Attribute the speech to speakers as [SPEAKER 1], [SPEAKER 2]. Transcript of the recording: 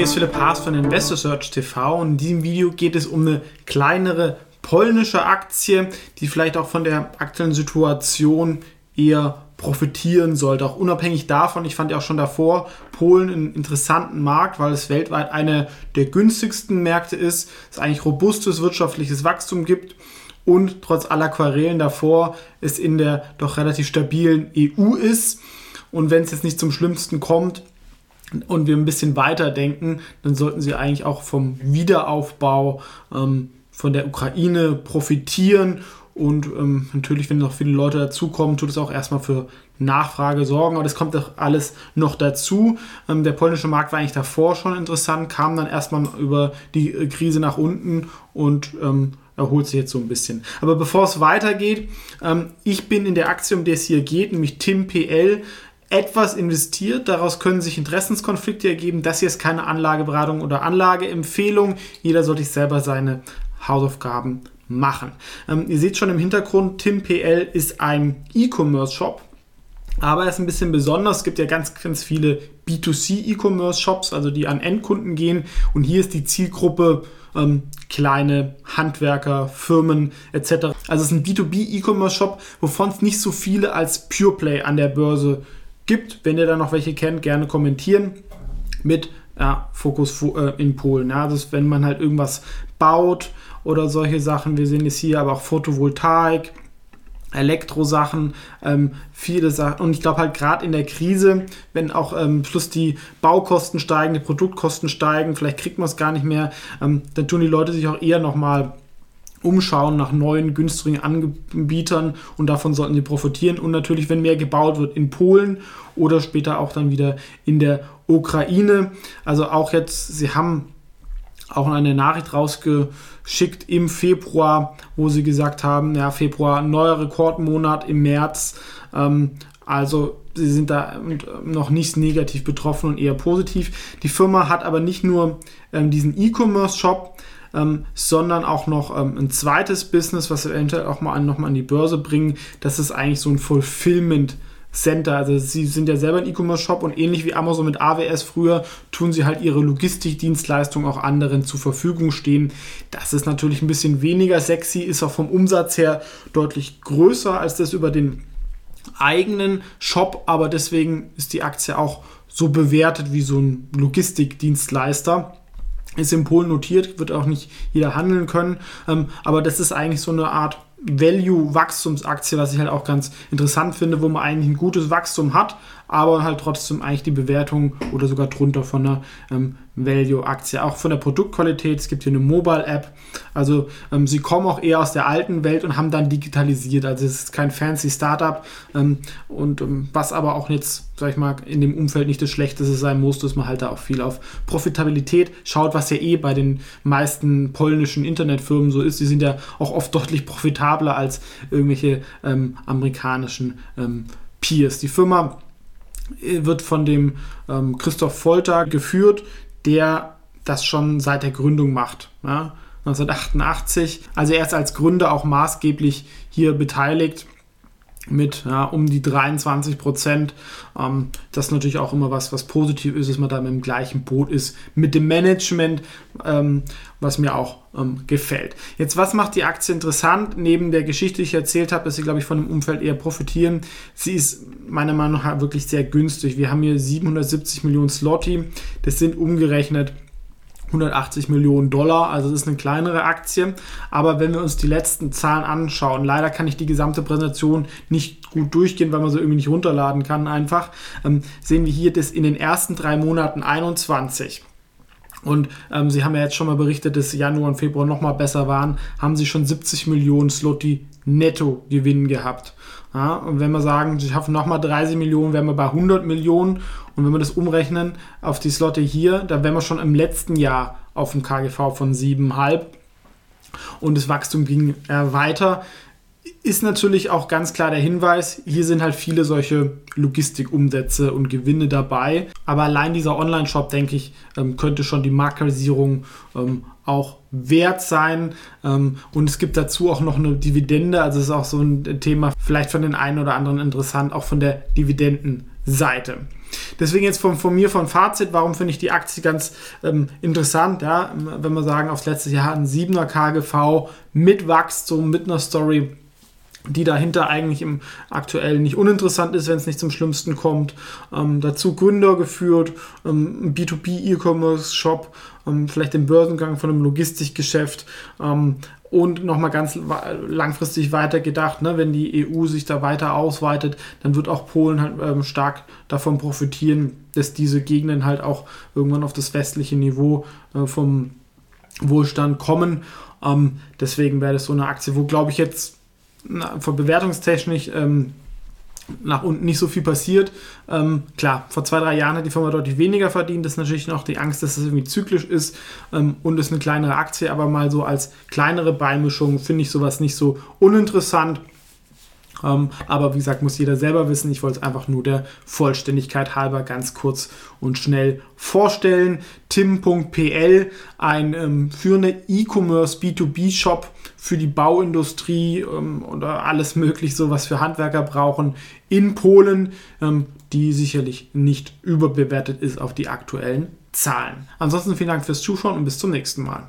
[SPEAKER 1] hier ist Philipp Haas von Investor Search TV und in diesem Video geht es um eine kleinere polnische Aktie, die vielleicht auch von der aktuellen Situation eher profitieren sollte. Auch unabhängig davon, ich fand ja auch schon davor Polen einen interessanten Markt, weil es weltweit einer der günstigsten Märkte ist, es eigentlich robustes wirtschaftliches Wachstum gibt und trotz aller Querelen davor es in der doch relativ stabilen EU ist. Und wenn es jetzt nicht zum Schlimmsten kommt, und wir ein bisschen weiter denken, dann sollten sie eigentlich auch vom Wiederaufbau ähm, von der Ukraine profitieren. Und ähm, natürlich, wenn noch viele Leute dazukommen, tut es auch erstmal für Nachfrage sorgen. Aber das kommt doch alles noch dazu. Ähm, der polnische Markt war eigentlich davor schon interessant, kam dann erstmal über die äh, Krise nach unten und ähm, erholt sich jetzt so ein bisschen. Aber bevor es weitergeht, ähm, ich bin in der Aktie, um die es hier geht, nämlich TimPL, etwas investiert. Daraus können sich Interessenskonflikte ergeben. Das hier ist keine Anlageberatung oder Anlageempfehlung. Jeder sollte sich selber seine Hausaufgaben machen. Ähm, ihr seht schon im Hintergrund, TimPL ist ein E-Commerce-Shop. Aber er ist ein bisschen besonders. Es gibt ja ganz, ganz viele B2C-E-Commerce-Shops, also die an Endkunden gehen. Und hier ist die Zielgruppe ähm, kleine Handwerker, Firmen etc. Also es ist ein B2B-E-Commerce-Shop, wovon es nicht so viele als Pure Play an der Börse gibt gibt. Wenn ihr da noch welche kennt, gerne kommentieren mit ja, Fokus äh, in Polen. Ja, das wenn man halt irgendwas baut oder solche Sachen. Wir sehen es hier aber auch Photovoltaik, Elektrosachen, ähm, viele Sachen. Und ich glaube halt gerade in der Krise, wenn auch ähm, plus die Baukosten steigen, die Produktkosten steigen, vielleicht kriegt man es gar nicht mehr, ähm, dann tun die Leute sich auch eher nochmal umschauen nach neuen, günstigen Anbietern und davon sollten sie profitieren. Und natürlich, wenn mehr gebaut wird in Polen oder später auch dann wieder in der Ukraine. Also auch jetzt, sie haben auch eine Nachricht rausgeschickt im Februar, wo sie gesagt haben, ja, Februar, neuer Rekordmonat im März. Ähm, also sie sind da noch nicht negativ betroffen und eher positiv. Die Firma hat aber nicht nur ähm, diesen E-Commerce-Shop, ähm, sondern auch noch ähm, ein zweites Business, was wir eventuell auch mal an, noch mal an die Börse bringen. Das ist eigentlich so ein Fulfillment. Center, also sie sind ja selber ein E-Commerce-Shop und ähnlich wie Amazon mit AWS früher tun sie halt ihre Logistikdienstleistungen auch anderen zur Verfügung stehen. Das ist natürlich ein bisschen weniger sexy, ist auch vom Umsatz her deutlich größer als das über den eigenen Shop, aber deswegen ist die Aktie auch so bewertet wie so ein Logistikdienstleister ist in Polen notiert, wird auch nicht jeder handeln können. Ähm, aber das ist eigentlich so eine Art Value-Wachstumsaktie, was ich halt auch ganz interessant finde, wo man eigentlich ein gutes Wachstum hat, aber halt trotzdem eigentlich die Bewertung oder sogar drunter von einer ähm, Value-Aktie. Auch von der Produktqualität, es gibt hier eine Mobile-App, also ähm, sie kommen auch eher aus der alten Welt und haben dann digitalisiert, also es ist kein fancy Startup ähm, und ähm, was aber auch jetzt, sag ich mal, in dem Umfeld nicht das Schlechteste sein muss, dass man halt da auch viel auf Profitabilität schaut, was ja eh bei den meisten polnischen Internetfirmen so ist. Die sind ja auch oft deutlich profitabler als irgendwelche ähm, amerikanischen ähm, Peers. Die Firma wird von dem ähm, Christoph Folter geführt, der das schon seit der Gründung macht. Ja? 1988. Also er ist als Gründer auch maßgeblich hier beteiligt mit ja, um die 23 Prozent. Ähm, das ist natürlich auch immer was, was positiv ist, dass man da mit dem gleichen Boot ist, mit dem Management, ähm, was mir auch ähm, gefällt. Jetzt, was macht die Aktie interessant? Neben der Geschichte, die ich erzählt habe, dass sie, glaube ich, von dem Umfeld eher profitieren. Sie ist meiner Meinung nach wirklich sehr günstig. Wir haben hier 770 Millionen Slotty. Das sind umgerechnet 180 Millionen Dollar, also das ist eine kleinere Aktie. Aber wenn wir uns die letzten Zahlen anschauen, leider kann ich die gesamte Präsentation nicht gut durchgehen, weil man sie irgendwie nicht runterladen kann einfach, ähm, sehen wir hier, dass in den ersten drei Monaten 21 und ähm, Sie haben ja jetzt schon mal berichtet, dass Januar und Februar noch mal besser waren, haben Sie schon 70 Millionen Slotty Netto-Gewinn gehabt. Ja, und wenn wir sagen, Sie schaffen noch mal 30 Millionen, wären wir bei 100 Millionen. Und wenn wir das umrechnen auf die Slotte hier, dann wären wir schon im letzten Jahr auf dem KGV von 7,5. Und das Wachstum ging äh, weiter ist natürlich auch ganz klar der Hinweis, hier sind halt viele solche Logistikumsätze und Gewinne dabei. Aber allein dieser Online-Shop, denke ich, ähm, könnte schon die Marktarisierung ähm, auch wert sein. Ähm, und es gibt dazu auch noch eine Dividende. Also ist auch so ein Thema, vielleicht von den einen oder anderen interessant, auch von der Dividendenseite. Deswegen jetzt von, von mir von Fazit, warum finde ich die Aktie ganz ähm, interessant, ja, wenn wir sagen, aufs letzte Jahr ein 7er KGV mit Wachstum, mit einer Story, die dahinter eigentlich im aktuellen nicht uninteressant ist, wenn es nicht zum Schlimmsten kommt. Ähm, dazu Gründer geführt, ähm, B2B E-Commerce Shop, ähm, vielleicht den Börsengang von einem Logistikgeschäft ähm, und nochmal ganz langfristig weitergedacht, ne, wenn die EU sich da weiter ausweitet, dann wird auch Polen halt ähm, stark davon profitieren, dass diese Gegenden halt auch irgendwann auf das westliche Niveau äh, vom Wohlstand kommen. Ähm, deswegen wäre das so eine Aktie, wo glaube ich jetzt von bewertungstechnisch ähm, nach unten nicht so viel passiert. Ähm, klar, vor zwei, drei Jahren hat die Firma deutlich weniger verdient. Das ist natürlich noch die Angst, dass es irgendwie zyklisch ist ähm, und ist eine kleinere Aktie, aber mal so als kleinere Beimischung finde ich sowas nicht so uninteressant. Ähm, aber wie gesagt, muss jeder selber wissen. Ich wollte es einfach nur der Vollständigkeit halber ganz kurz und schnell vorstellen. Tim.pl, ein ähm, führender E-Commerce B2B-Shop für die Bauindustrie ähm, oder alles möglich, so was für Handwerker brauchen in Polen, ähm, die sicherlich nicht überbewertet ist auf die aktuellen Zahlen. Ansonsten vielen Dank fürs Zuschauen und bis zum nächsten Mal.